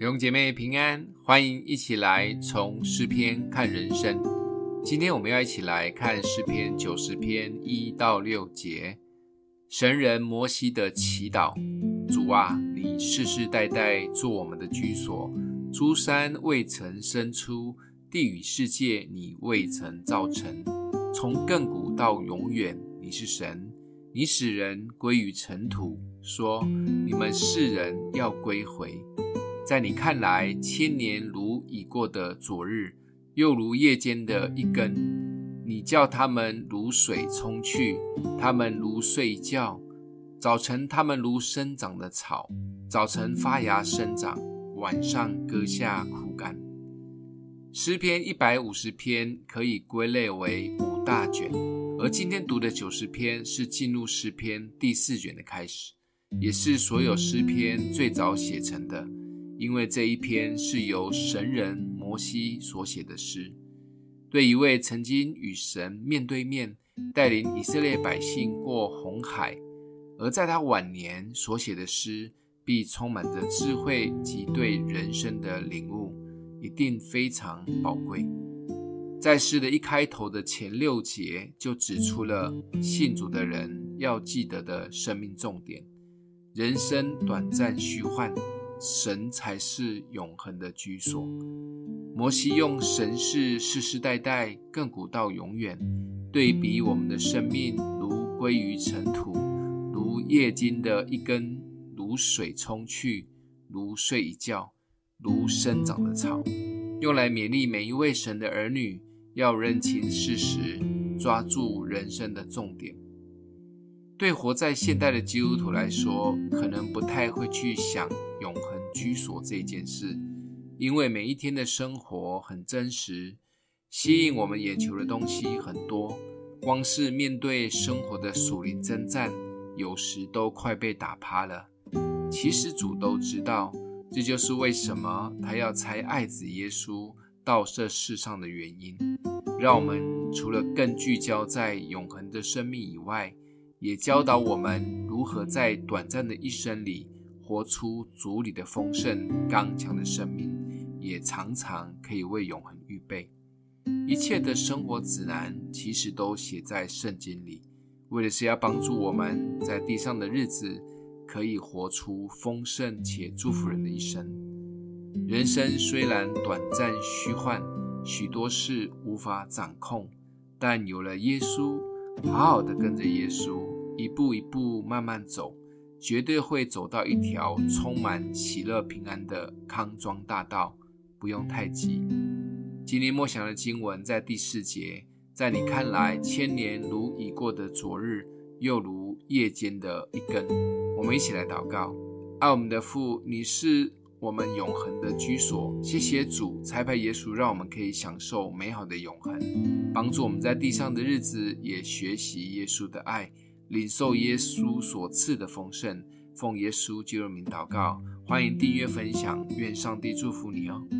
弟兄姐妹平安，欢迎一起来从诗篇看人生。今天我们要一起来看诗篇九十篇一到六节。神人摩西的祈祷：主啊，你世世代代做我们的居所，诸山未曾生出，地与世界你未曾造成。从亘古到永远，你是神，你使人归于尘土，说你们世人要归回。在你看来，千年如已过的昨日，又如夜间的一更。你叫他们如水冲去，他们如睡觉。早晨他们如生长的草，早晨发芽生长，晚上割下枯干。诗篇一百五十篇可以归类为五大卷，而今天读的九十篇是进入诗篇第四卷的开始，也是所有诗篇最早写成的。因为这一篇是由神人摩西所写的诗，对一位曾经与神面对面带领以色列百姓过红海，而在他晚年所写的诗，必充满着智慧及对人生的领悟，一定非常宝贵。在诗的一开头的前六节，就指出了信主的人要记得的生命重点：人生短暂虚幻。神才是永恒的居所。摩西用神是世世代代、亘古到永远，对比我们的生命，如归于尘土，如夜间的一根，如水冲去，如睡一觉，如生长的草，用来勉励每一位神的儿女，要认清事实，抓住人生的重点。对活在现代的基督徒来说，可能不太会去想永恒居所这件事，因为每一天的生活很真实，吸引我们眼球的东西很多，光是面对生活的属灵征战，有时都快被打趴了。其实主都知道，这就是为什么他要差爱子耶稣到这世上的原因，让我们除了更聚焦在永恒的生命以外，也教导我们如何在短暂的一生里活出主里的丰盛、刚强的生命，也常常可以为永恒预备。一切的生活指南其实都写在圣经里，为的是要帮助我们在地上的日子可以活出丰盛且祝福人的一生。人生虽然短暂虚幻，许多事无法掌控，但有了耶稣，好好的跟着耶稣。一步一步慢慢走，绝对会走到一条充满喜乐平安的康庄大道，不用太急。今天默想的经文在第四节，在你看来，千年如已过的昨日，又如夜间的一更。我们一起来祷告：爱我们的父，你是我们永恒的居所。谢谢主，差派耶稣，让我们可以享受美好的永恒，帮助我们在地上的日子也学习耶稣的爱。领受耶稣所赐的丰盛，奉耶稣基督名祷告，欢迎订阅分享，愿上帝祝福你哦。